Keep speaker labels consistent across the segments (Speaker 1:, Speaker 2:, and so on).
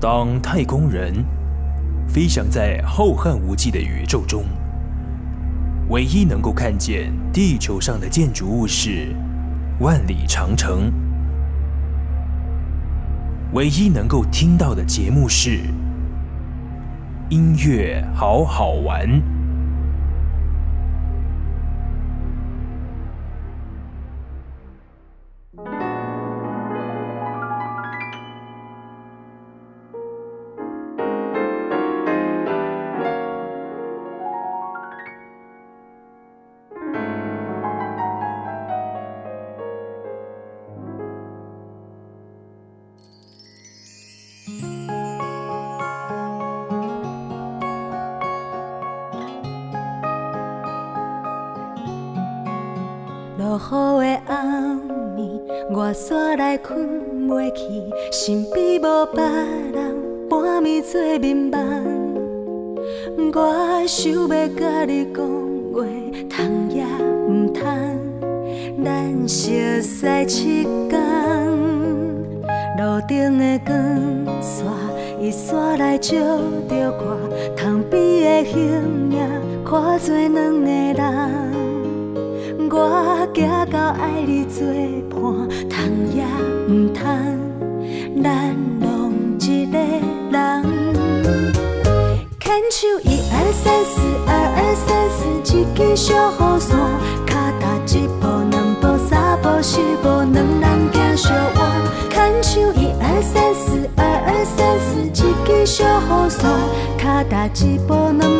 Speaker 1: 当太空人飞翔在浩瀚无际的宇宙中唯一能够看见地球上的建筑物是万里长城。唯一能够听到的节目是音乐好好玩。
Speaker 2: 바다 집어넣는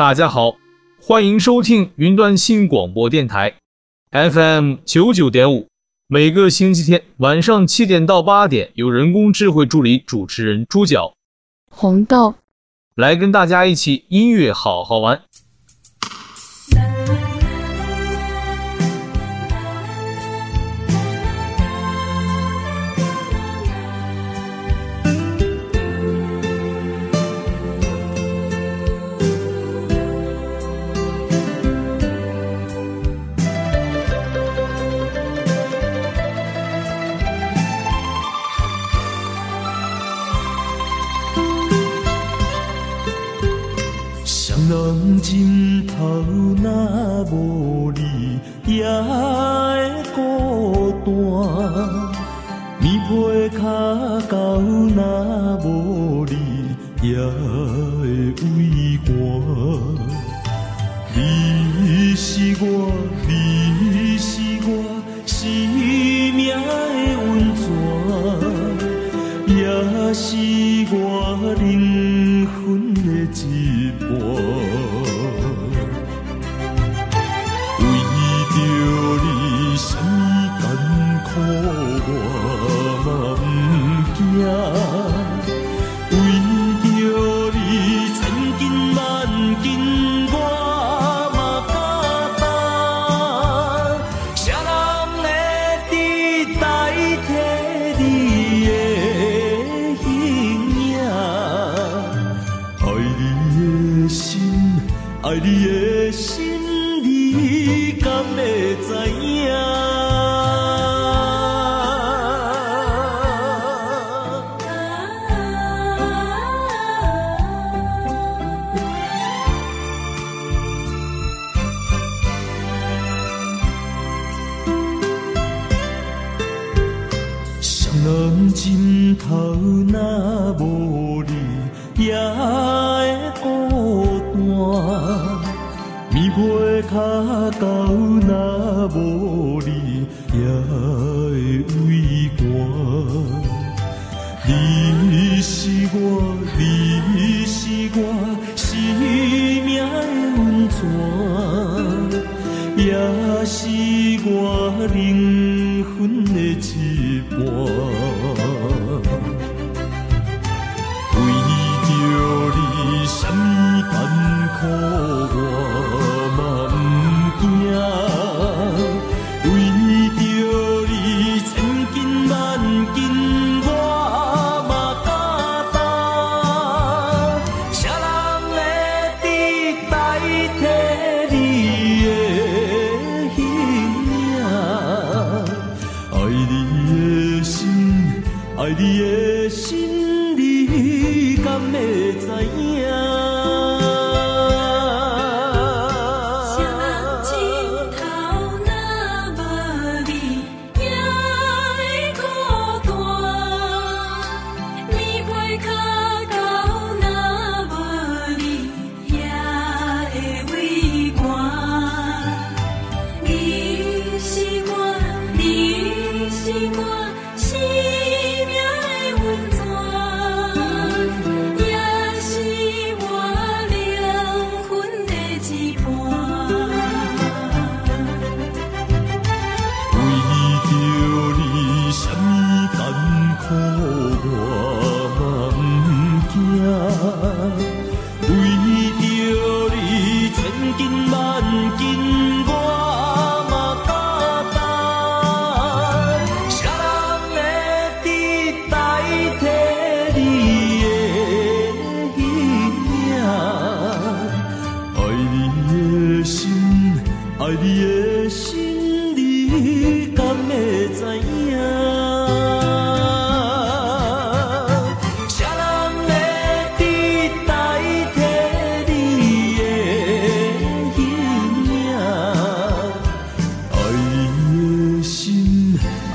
Speaker 3: 大家好，欢迎收听云端新广播电台，FM 九九点五。每个星期天晚上七点到八点，有人工智慧助理主持人猪角、
Speaker 4: 红豆
Speaker 3: 来跟大家一起音乐好好玩。
Speaker 4: 无你也会孤单。棉被卡到，那无你也会畏寒。你是我，你是我生命的温泉，也是我灵魂的一半。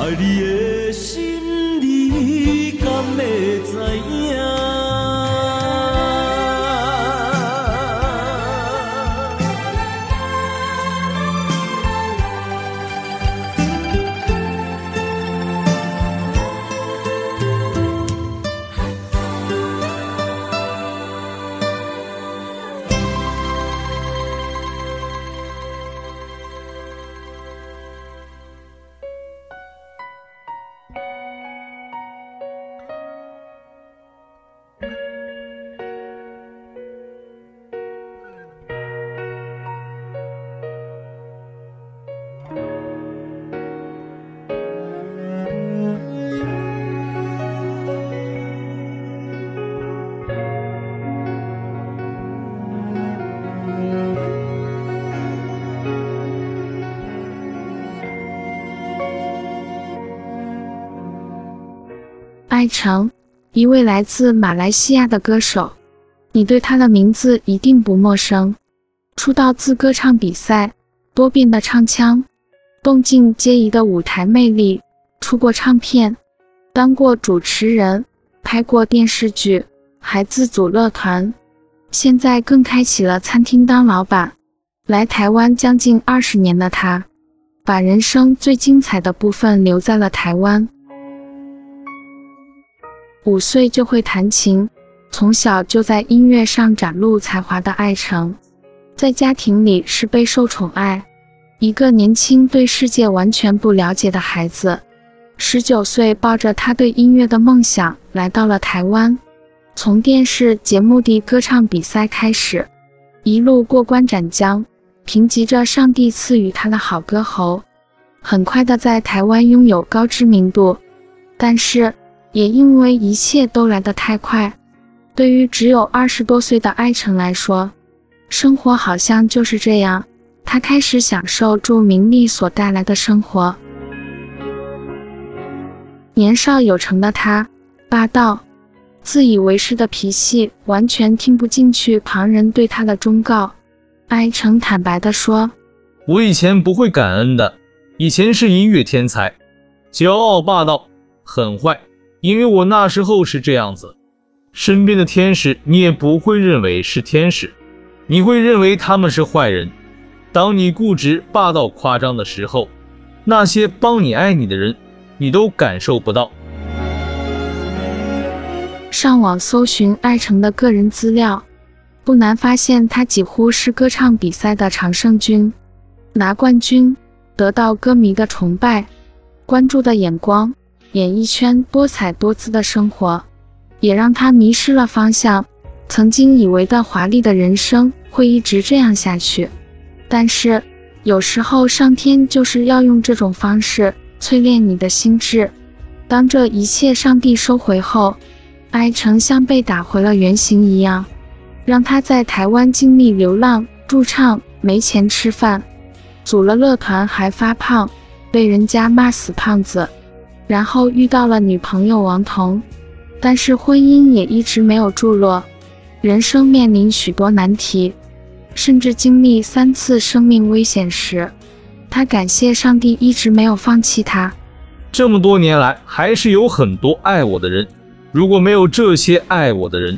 Speaker 4: அடியே. 一
Speaker 2: 程一
Speaker 5: 位来自马来西亚的歌手。你对他的名字一定不陌生。出道自歌唱比赛多变的唱腔动静皆宜的舞台魅力出过唱片当过主持人拍过电视剧还自组乐团现在更开启了餐厅当老板来台湾将近二十年的他把人生最精彩的部分留在了台湾。五岁就会弹琴，从小就在音乐上展露才华的艾诚，在家庭里是备受宠爱，一个年轻对世界完全不了解的孩子。十九岁抱着他对音乐的梦想来到了台湾，从电视节目的歌唱比赛开始，一路过关斩将，凭借着上帝赐予他的好歌喉，很快的在台湾拥有高知名度。但是，也因为一切都来得太快，对于只有二十多岁的艾成来说，生活好像就是这样。他开始享受著名利所带来的生活。年少有成的他，霸道、自以为是的脾气，完全听不进去旁人对他的忠告。艾成坦白地说：“
Speaker 3: 我以前不会感恩的，以前是音乐天才，骄傲霸道，很坏。”因为我那时候是这样子，身边的天使你也不会认为是天使，你会认为他们是坏人。当你固执、霸道、夸张的时候，那些帮你、爱你的人，你都感受不到。
Speaker 5: 上网搜寻艾诚的个人资料，不难发现他几乎是歌唱比赛的常胜军，拿冠军，得到歌迷的崇拜，关注的眼光。演艺圈多彩多姿的生活，也让他迷失了方向。曾经以为的华丽的人生会一直这样下去，但是有时候上天就是要用这种方式淬炼你的心智。当这一切上帝收回后，艾成像被打回了原形一样，让他在台湾经历流浪、驻唱、没钱吃饭，组了乐团还发胖，被人家骂死胖子。然后遇到了女朋友王彤，但是婚姻也一直没有着落，人生面临许多难题，甚至经历三次生命危险时，他感谢上帝一直没有放弃他。
Speaker 3: 这么多年来，还是有很多爱我的人，如果没有这些爱我的人，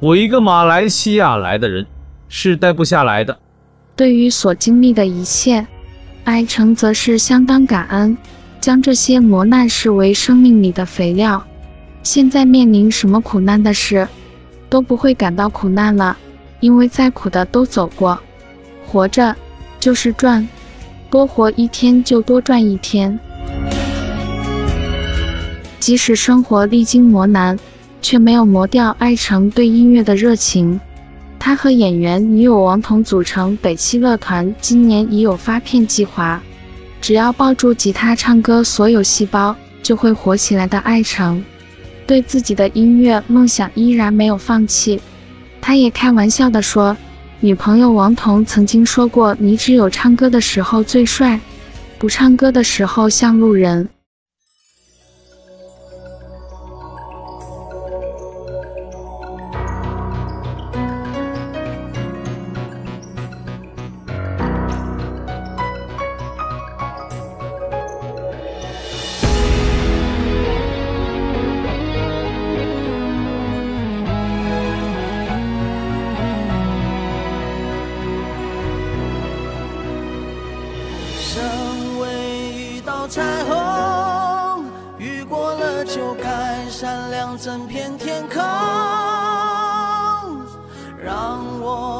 Speaker 3: 我一个马来西亚来的人是待不下来的。
Speaker 5: 对于所经历的一切，艾诚则是相当感恩。将这些磨难视为生命里的肥料，现在面临什么苦难的事，都不会感到苦难了，因为再苦的都走过。活着就是赚，多活一天就多赚一天。即使生活历经磨难，却没有磨掉艾成对音乐的热情。他和演员女友王彤组成北七乐团，今年已有发片计划。只要抱住吉他唱歌，所有细胞就会活起来的艾成，对自己的音乐梦想依然没有放弃。他也开玩笑的说，女朋友王彤曾经说过：“你只有唱歌的时候最帅，不唱歌的时候像路人。”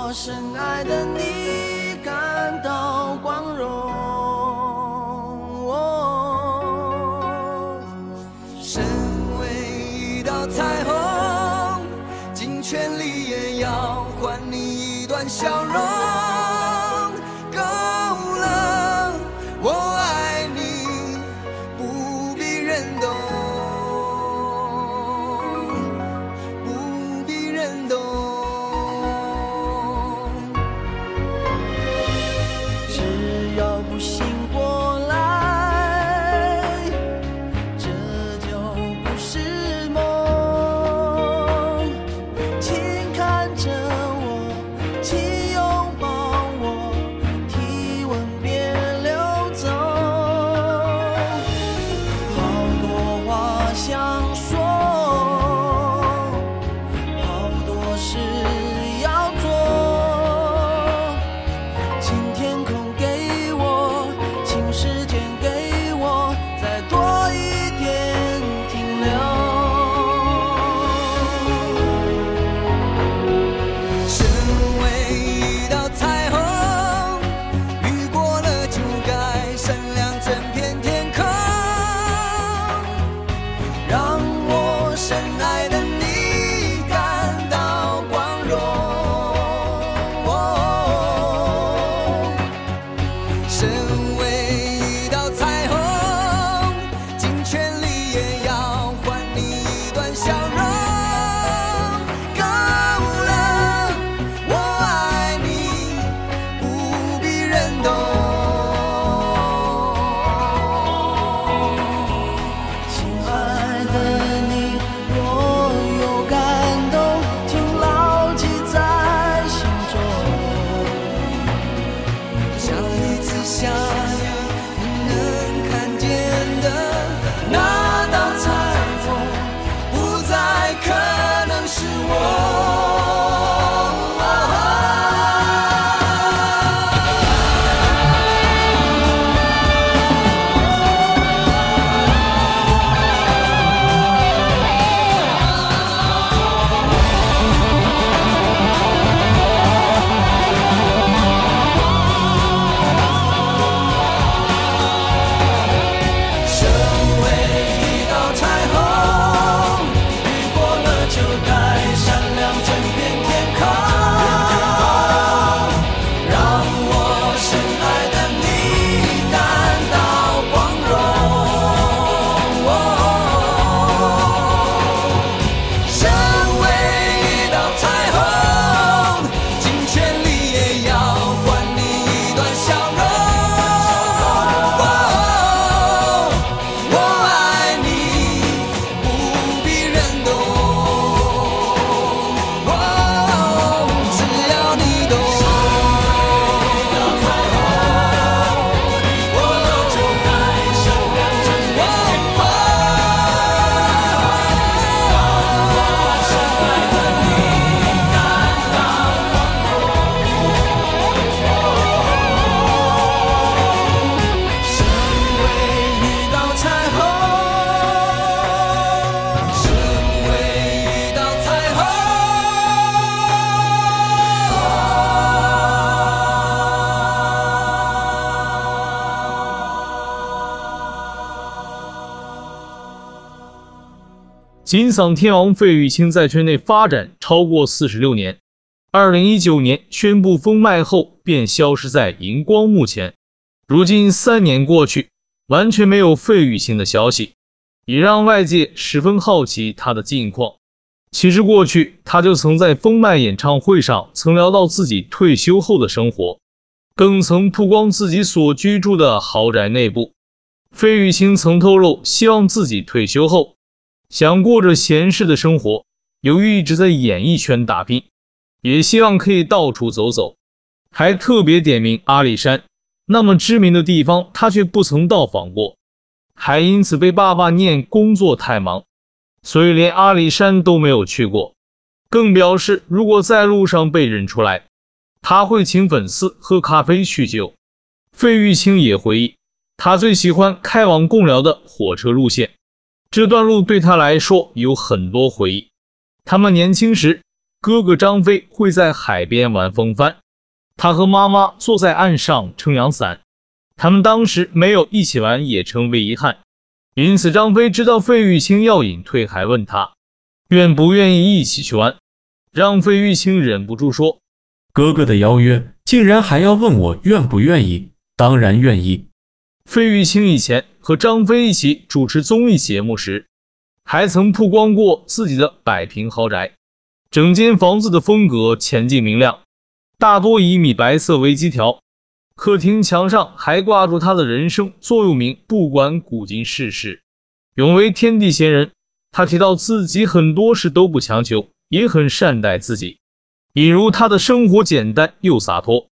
Speaker 6: 我深爱的你感到光荣，哦，
Speaker 7: 身为一道彩虹，尽全力也要还你一段笑容。
Speaker 8: 金嗓天王费玉清在圈内发展超过四十六年，二零一九年宣布封麦后便消失在荧光幕前。如今三年过去，完全没有费玉清的消息，也让外界十分好奇他的近况。其实过去他就曾在封麦演唱会上曾聊到自己退休后的生活，更曾曝光自己所居住的豪宅内部。费玉清曾透露，希望自己退休后想过着闲适的生活。由于一直在演艺圈打拼，也希望可以到处走走，还特别点名阿里山，那么知名的地方他却不曾到访过，还因此被爸爸念工作太忙，所以连阿里山都没有去过。更表示，如果在路上被认出来，他会请粉丝喝咖啡叙旧。费玉清也回忆。他最喜欢开往贡寮的火车路线，这段路对他来说有很多回忆。他们年轻时，哥哥张飞会在海边玩风帆，他和妈妈坐在岸上撑阳伞。他们当时没有一起玩，也成为遗憾。因此，张飞知道费玉清要隐退，还问他愿不愿意一起去玩，让费玉清忍不住说：“
Speaker 9: 哥哥的邀约，竟然还要问我愿不愿意？当然愿意。”
Speaker 8: 费玉清以前和张飞一起主持综艺节目时，还曾曝光过自己的百平豪宅，整间房子的风格浅净明亮，大多以米白色为基调。客厅墙上还挂住他的人生座右铭：“不管古今世事，永为天地闲人。”他提到自己很多事都不强求，也很善待自己，比如他的生活简单又洒脱。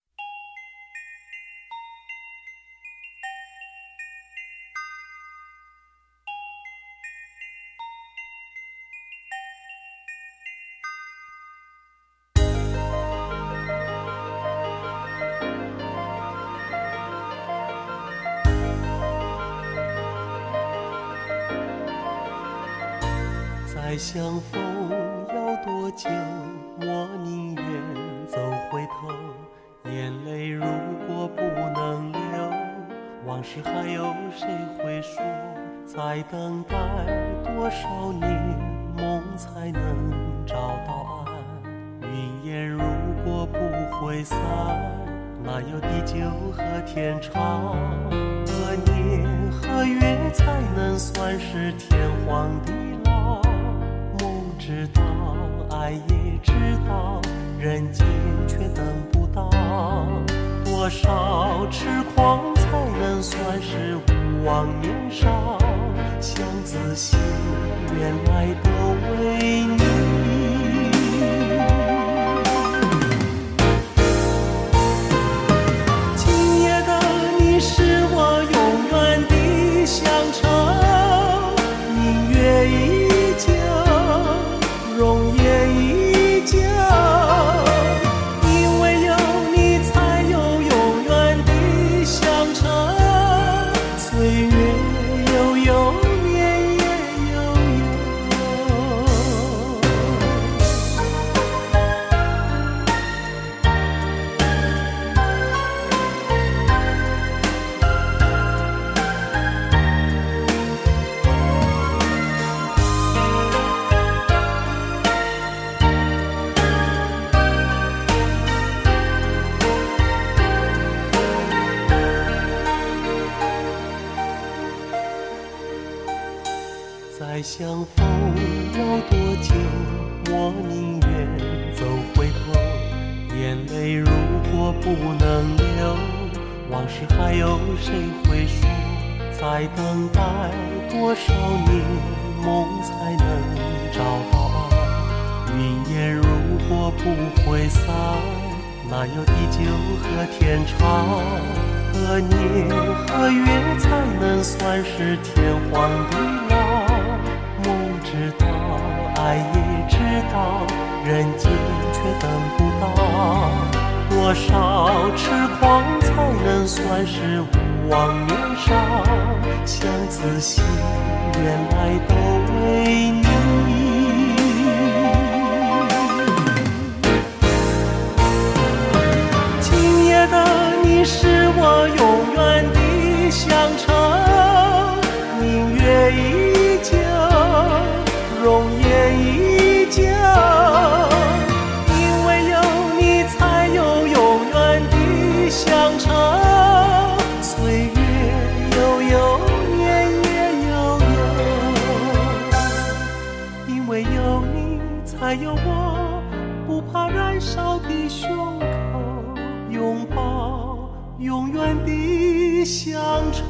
Speaker 8: 乡愁。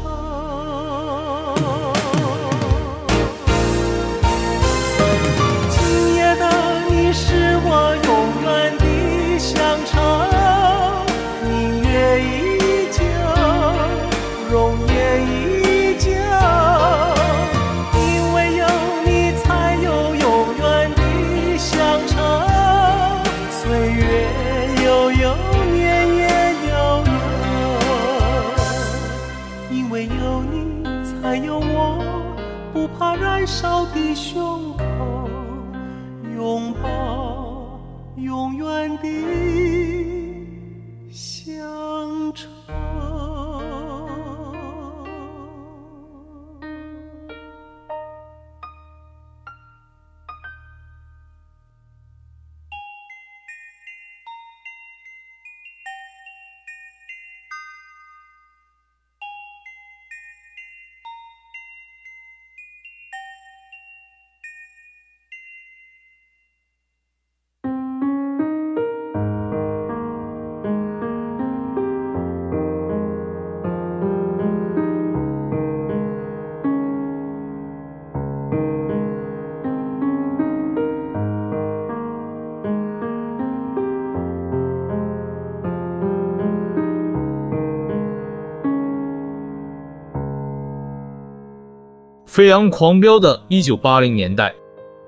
Speaker 3: 飞扬狂飙的1980年代，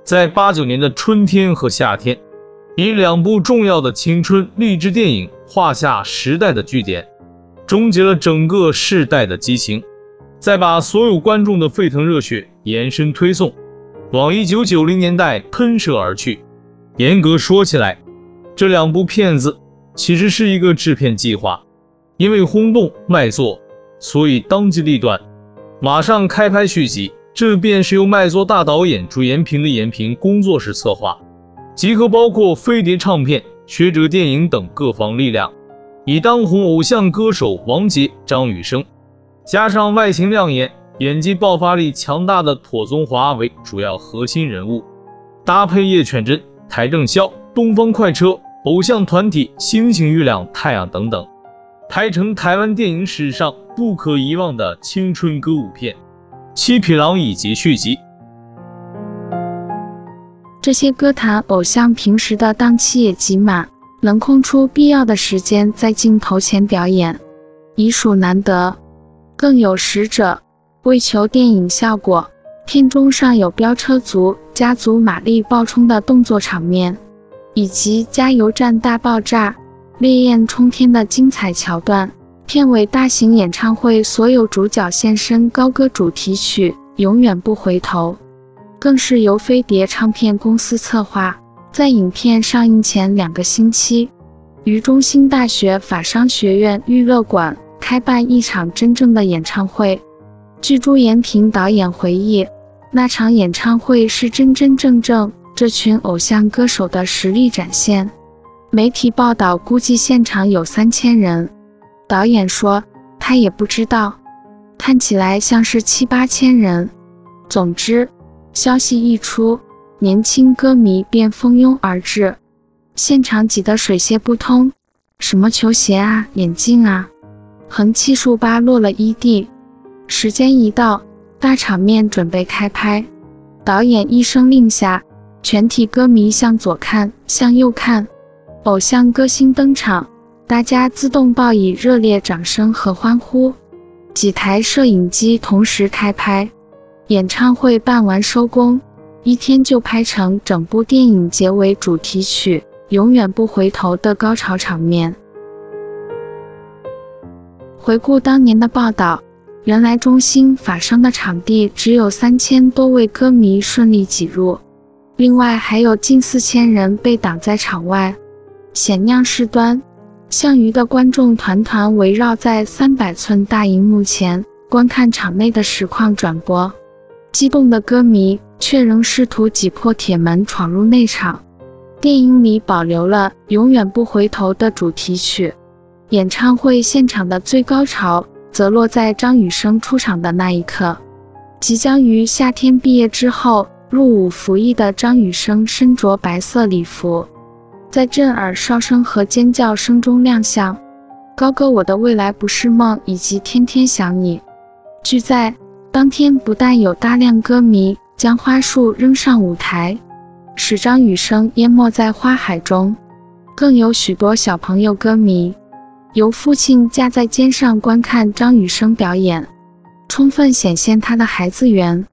Speaker 3: 在89年的春天和夏天，以两部重要的青春励志电影画下时代的句点，终结了整个世代的激情，再把所有观众的沸腾热血延伸推送，往1990年代喷射而去。严格说起来，这两部片子其实是一个制片计划，因为轰动卖座，所以当机立断，马上开拍续集。这便是由卖座大导演朱延平的延平工作室策划，集合包括飞碟唱片、学者电影等各方力量，以当红偶像歌手王杰、张雨生，加上外形亮眼、演技爆发力强大的妥宗华为主要核心人物，搭配叶犬真、邰正宵、东方快车、偶像团体星星、月亮、太阳等等，拍成台湾电影史上不可遗忘的青春歌舞片。七匹狼以及续集，
Speaker 5: 这些歌坛偶像平时的档期也极满，能空出必要的时间在镜头前表演，已属难得。更有使者，为求电影效果，片中尚有飙车族加足马力爆冲的动作场面，以及加油站大爆炸、烈焰冲天的精彩桥段。片尾大型演唱会，所有主角现身高歌主题曲《永远不回头》，更是由飞碟唱片公司策划，在影片上映前两个星期，于中兴大学法商学院娱乐馆开办一场真正的演唱会。据朱延平导演回忆，那场演唱会是真真正正这群偶像歌手的实力展现。媒体报道估计现场有三千人。导演说，他也不知道，看起来像是七八千人。总之，消息一出，年轻歌迷便蜂拥而至，现场挤得水泄不通，什么球鞋啊、眼镜啊，横七竖八落了一地。时间一到，大场面准备开拍，导演一声令下，全体歌迷向左看，向右看，偶像歌星登场。大家自动报以热烈掌声和欢呼，几台摄影机同时开拍，演唱会办完收工，一天就拍成整部电影结尾主题曲《永远不回头》的高潮场面。回顾当年的报道，原来中心法商的场地只有三千多位歌迷顺利挤入，另外还有近四千人被挡在场外，显亮事端。项羽的观众团团围绕在三百寸大荧幕前观看场内的实况转播，激动的歌迷却仍试图挤破铁门闯入内场。电影里保留了《永远不回头》的主题曲，演唱会现场的最高潮则落在张雨生出场的那一刻。即将于夏天毕业之后入伍服役的张雨生身着白色礼服，在震耳哨声和尖叫声中亮相。高歌我的未来不是梦以及天天想你。据载当天不但有大量歌迷将花束扔上舞台使张雨生淹没在花海中更有许多小朋友歌迷由父亲架在肩上观看张雨生表演充分显现他的孩子
Speaker 10: 缘。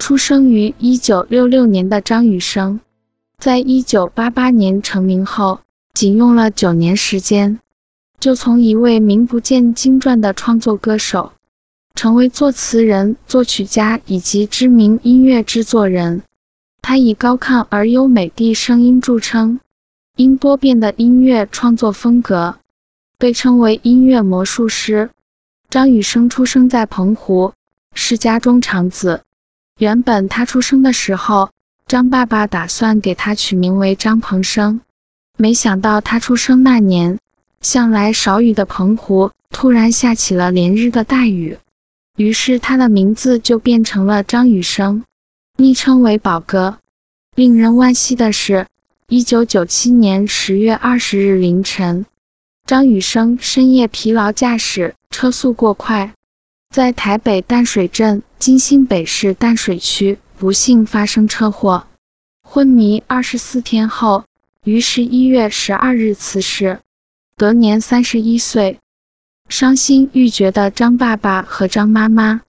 Speaker 11: 出生于一九六六年的张雨生，在一九八八年成名后，仅用了九年时间，就从一位名不见经传的创作歌手，成为作词人、作曲家以及知名音乐制作人。他以高亢而优美的声音著称，因多变的音乐创作风格，被称为音乐魔术师。张雨生出生在澎湖，是家中长子。原本他出生的时候，张爸爸打算给他取名为张鹏生，没想到他出生那年，向来少雨的澎湖突然下起了连日的大雨，于是他的名字就变成了张雨生，昵称为宝哥。令人惋惜的是，一九九七年十月二十日凌晨，张雨生深夜疲劳驾驶，车速过快。在台北淡水镇金星北市淡水区，不幸发生车祸，昏迷二十四天后，于十一月十二日辞世，得年三十一岁。伤心欲绝的张爸爸和张妈妈，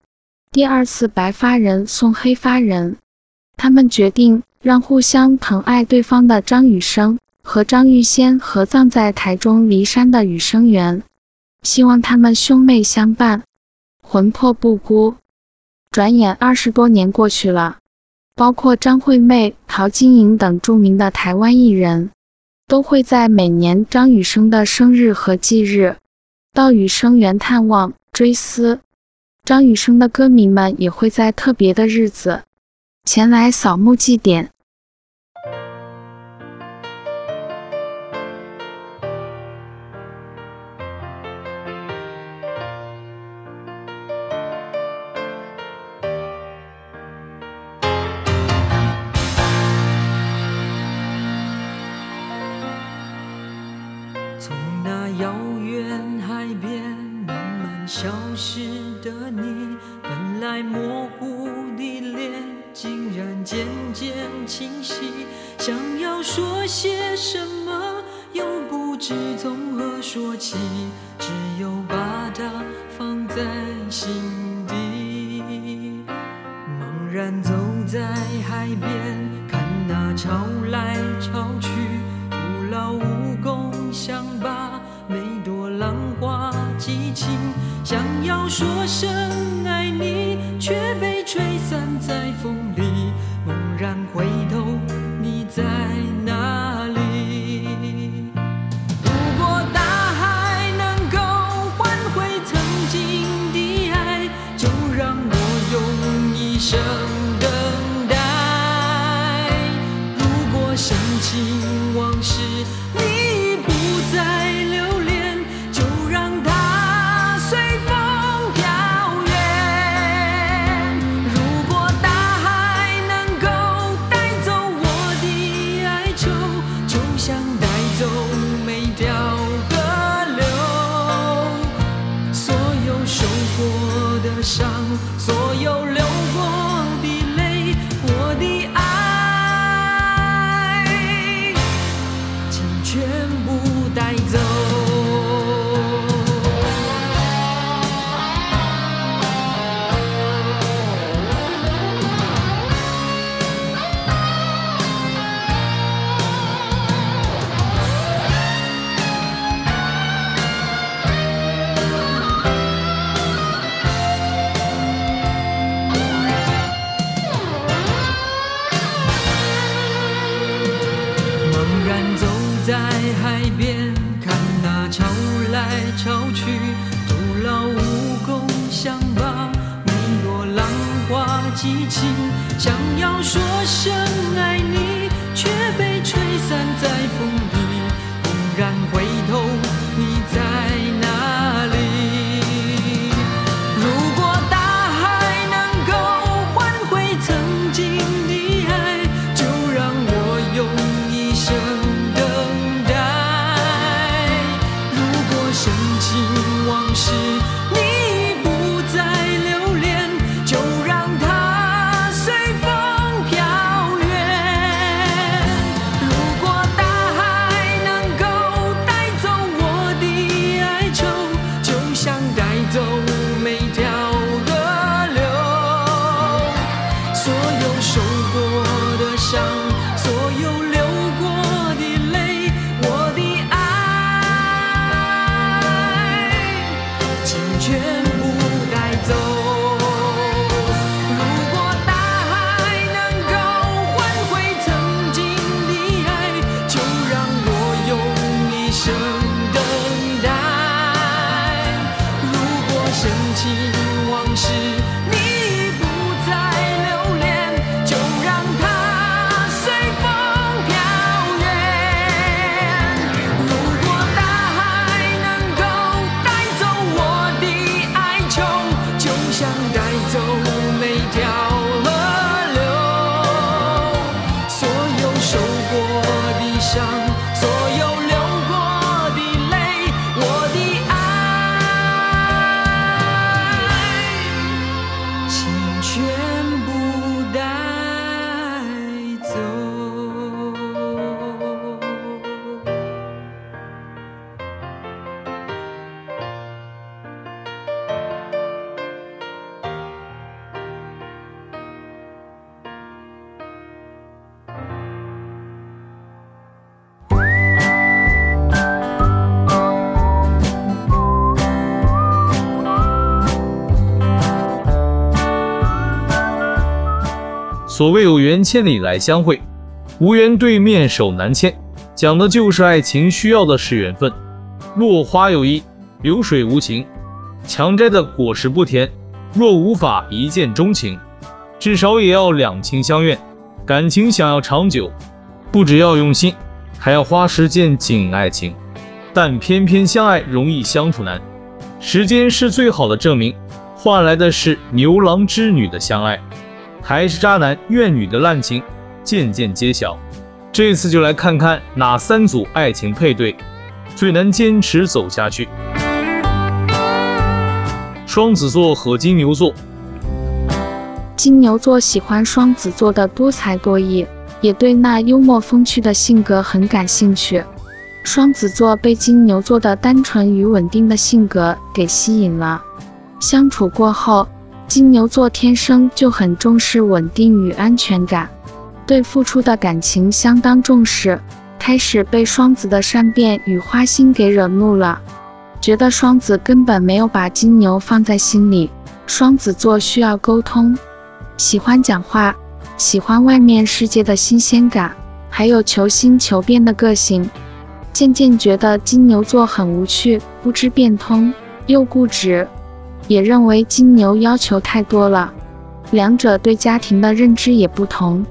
Speaker 11: 第二次白发人送黑发人，他们决定让互相疼爱对方的张雨生和张玉仙合葬在台中梨山的雨生园，希望他们兄妹相伴。魂魄不孤。转眼二十多年过去了，包括张惠妹、陶晶莹等著名的台湾艺人，都会在每年张雨生的生日和忌日，到雨生园探望追思。张雨生的歌迷们也会在特别的日子，前来扫墓祭奠。
Speaker 4: 所
Speaker 3: 谓有缘千里来相会，无缘对面手难牵，讲的就是爱情需要的是缘分。落花有意，流水无情，强摘的果实不甜。若无法一见钟情，至少也要两情相悦。感情想要长久，不只要用心，还要花时间经营爱情。但偏偏相爱容易相处难，时间是最好的证明，换来的是牛郎织女的相爱。还是渣男怨女的滥情，渐渐揭晓。这次就来看看哪三组爱情配对最难坚持走下去。双子座和金牛座，
Speaker 5: 金牛座喜欢双子座的多才多艺，也对那幽默风趣的性格很感兴趣。双子座被金牛座的单纯与稳定的性格给吸引了，相处过后。金牛座天生就很重视稳定与安全感，对付出的感情相当重视，开始被双子的善变与花心给惹怒了，觉得双子根本没有把金牛放在心里。双子座需要沟通，喜欢讲话，喜欢外面世界的新鲜感，还有求新求变的个性。渐渐觉得金牛座很无趣，不知变通，又固执。也认为金牛要求太多了，两者对家庭的认知也不同。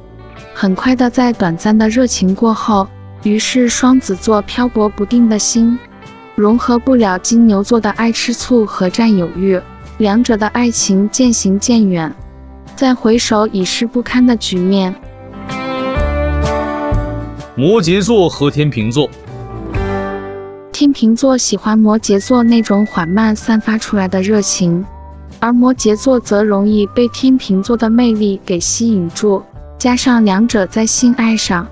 Speaker 5: 很快的，在短暂的热情过后，于是双子座漂泊不定的心融合不了金牛座的爱吃醋和占有欲，两者的爱情渐行渐远。再回首，已是不堪的局面。
Speaker 3: 摩羯座和天秤座。
Speaker 5: 天秤座喜欢摩羯座那种缓慢散发出来的热情，而摩羯座则容易被天秤座的魅力给吸引住。加上两者在性爱上，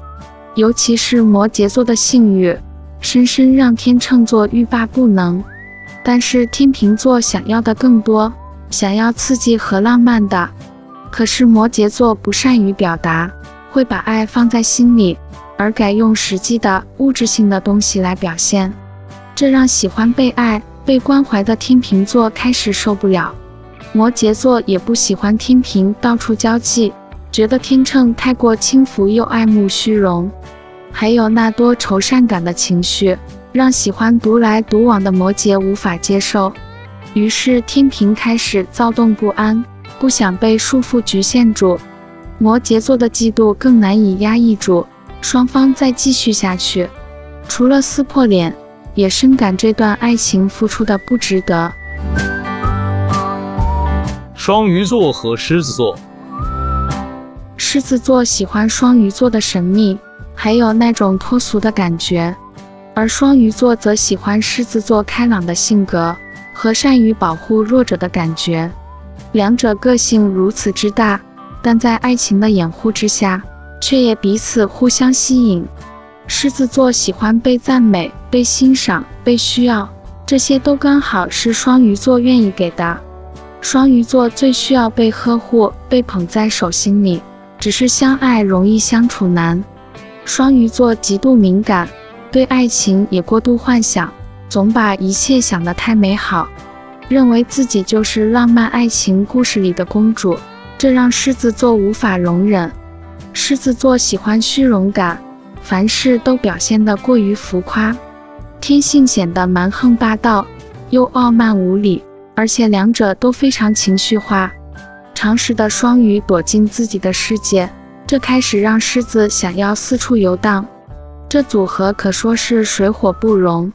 Speaker 5: 尤其是摩羯座的性欲，深深让天秤座欲罢不能。但是天秤座想要的更多，想要刺激和浪漫的，可是摩羯座不善于表达，会把爱放在心里，而改用实际的物质性的东西来表现。这让喜欢被爱、被关怀的天秤座开始受不了。摩羯座也不喜欢天秤到处交际，觉得天秤太过轻浮又爱慕虚荣，还有那多愁善感的情绪，让喜欢独来独往的摩羯无法接受。于是天秤开始躁动不安，不想被束缚局限住。摩羯座的嫉妒更难以压抑住，双方再继续下去，除了撕破脸。也深感这段爱情付出的不值得。
Speaker 3: 双鱼座和狮子座，
Speaker 5: 狮子座喜欢双鱼座的神秘，还有那种脱俗的感觉，而双鱼座则喜欢狮子座开朗的性格和善于保护弱者的感觉。两者个性如此之大，但在爱情的掩护之下，却也彼此互相吸引。狮子座喜欢被赞美、被欣赏、被需要，这些都刚好是双鱼座愿意给的。双鱼座最需要被呵护、被捧在手心里，只是相爱容易相处难。双鱼座极度敏感，对爱情也过度幻想，总把一切想得太美好，认为自己就是浪漫爱情故事里的公主，这让狮子座无法容忍。狮子座喜欢虚荣感。凡事都表现得过于浮夸，天性显得蛮横霸道，又傲慢无礼，而且两者都非常情绪化。常识的双鱼躲进自己的世界，这开始让狮子想要四处游荡。这组合可说是水火不容。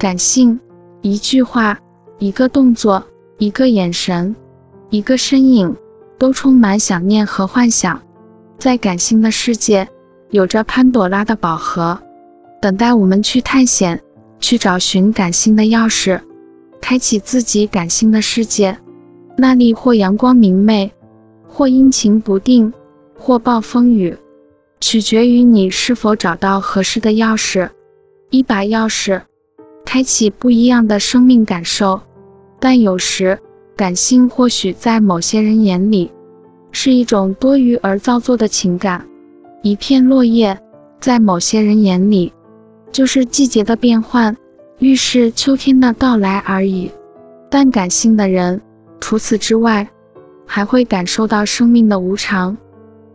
Speaker 5: 感性，一句话，一个动作，一个眼神，一个身影，都充满想念和幻想。在感性的世界，有着潘朵拉的宝盒，等待我们去探险，去找寻感性的钥匙，开启自己感性的世界。那里或阳光明媚，或阴晴不定，或暴风雨，取决于你是否找到合适的钥匙。一把钥匙。开启不一样的生命感受，但有时感性或许在某些人眼里是一种多余而造作的情感。一片落叶，在某些人眼里就是季节的变换，预示秋天的到来而已。但感性的人，除此之外，还会感受到生命的无常，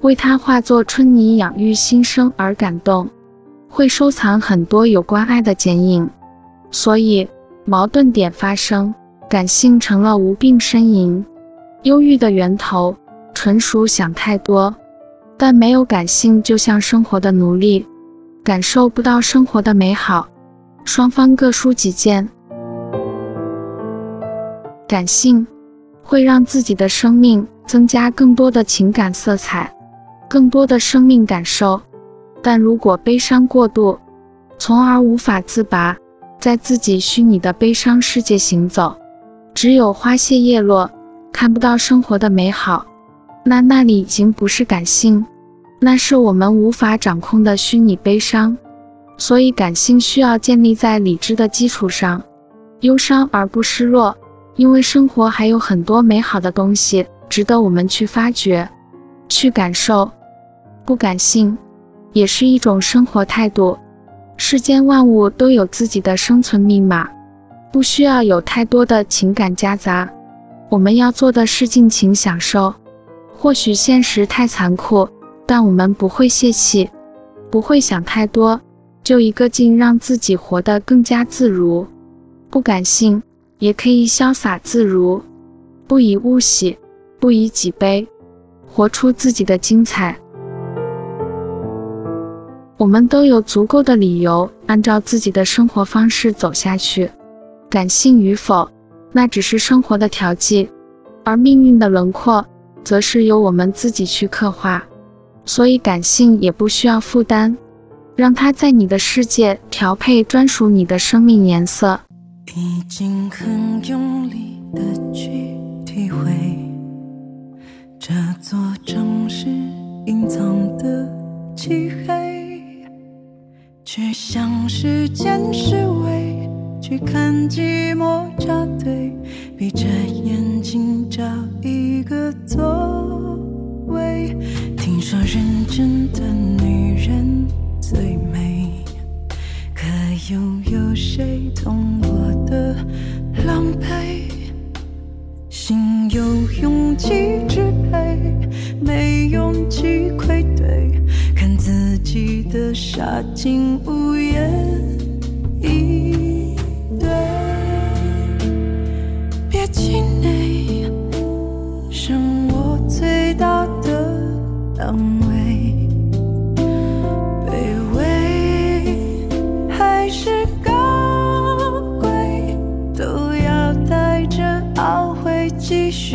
Speaker 5: 为它化作春泥养育新生而感动，会收藏很多有关爱的剪影。所以，矛盾点发生，感性成了无病呻吟。忧郁的源头，纯属想太多。但没有感性，就像生活的奴隶，感受不到生活的美好。双方各抒己见。感性会让自己的生命增加更多的情感色彩，更多的生命感受。但如果悲伤过度，从而无法自拔。在自己虚拟的悲伤世界行走，只有花谢叶落，看不到生活的美好。那那里已经不是感性，那是我们无法掌控的虚拟悲伤。所以感性需要建立在理智的基础上，忧伤而不失落，因为生活还有很多美好的东西值得我们去发掘、去感受。不感性，也是一种生活态度。世间万物都有自己的生存密码，不需要有太多的情感夹杂。我们要做的是尽情享受。或许现实太残酷，但我们不会泄气，不会想太多，就一个劲让自己活得更加自如。不感性，也可以潇洒自如，不以物喜，不以己悲，活出自己的精彩。我们都有足够的理由按照自己的生活方式走下去。感性与否，那只是生活的调剂，而命运的轮廓，则是由我们自己去刻画。所以，感性也不需要负担，让它在你的世界调配专属你的生命颜色。
Speaker 11: 已经很用力的去体会，这座城市隐藏的漆黑，去向时间示威，去看寂寞扎堆，闭着眼睛找一个座位。听说认真的女人最美。可又有谁懂我的狼狈？心有勇气支配，没勇气愧对，看自己的傻劲，无言以对。别气馁，是我最大的安慰。卑微还是高贵，都要带着懊悔继续。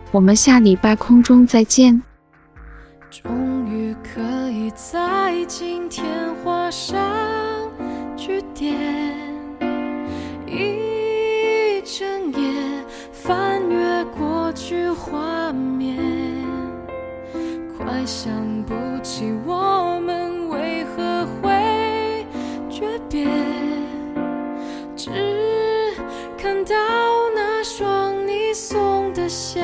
Speaker 5: 我们下礼拜空中再见。
Speaker 11: 终于可以在今天画上句点，一整夜翻阅过去画面，快想不起我们为何会诀别，只看到那双你送的鞋，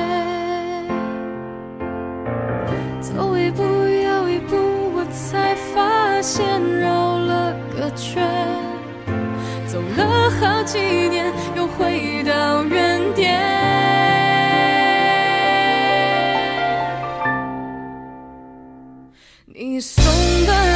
Speaker 11: 走一步又一步，我才发现绕了个圈，走了好几年，又回到原点。你送的。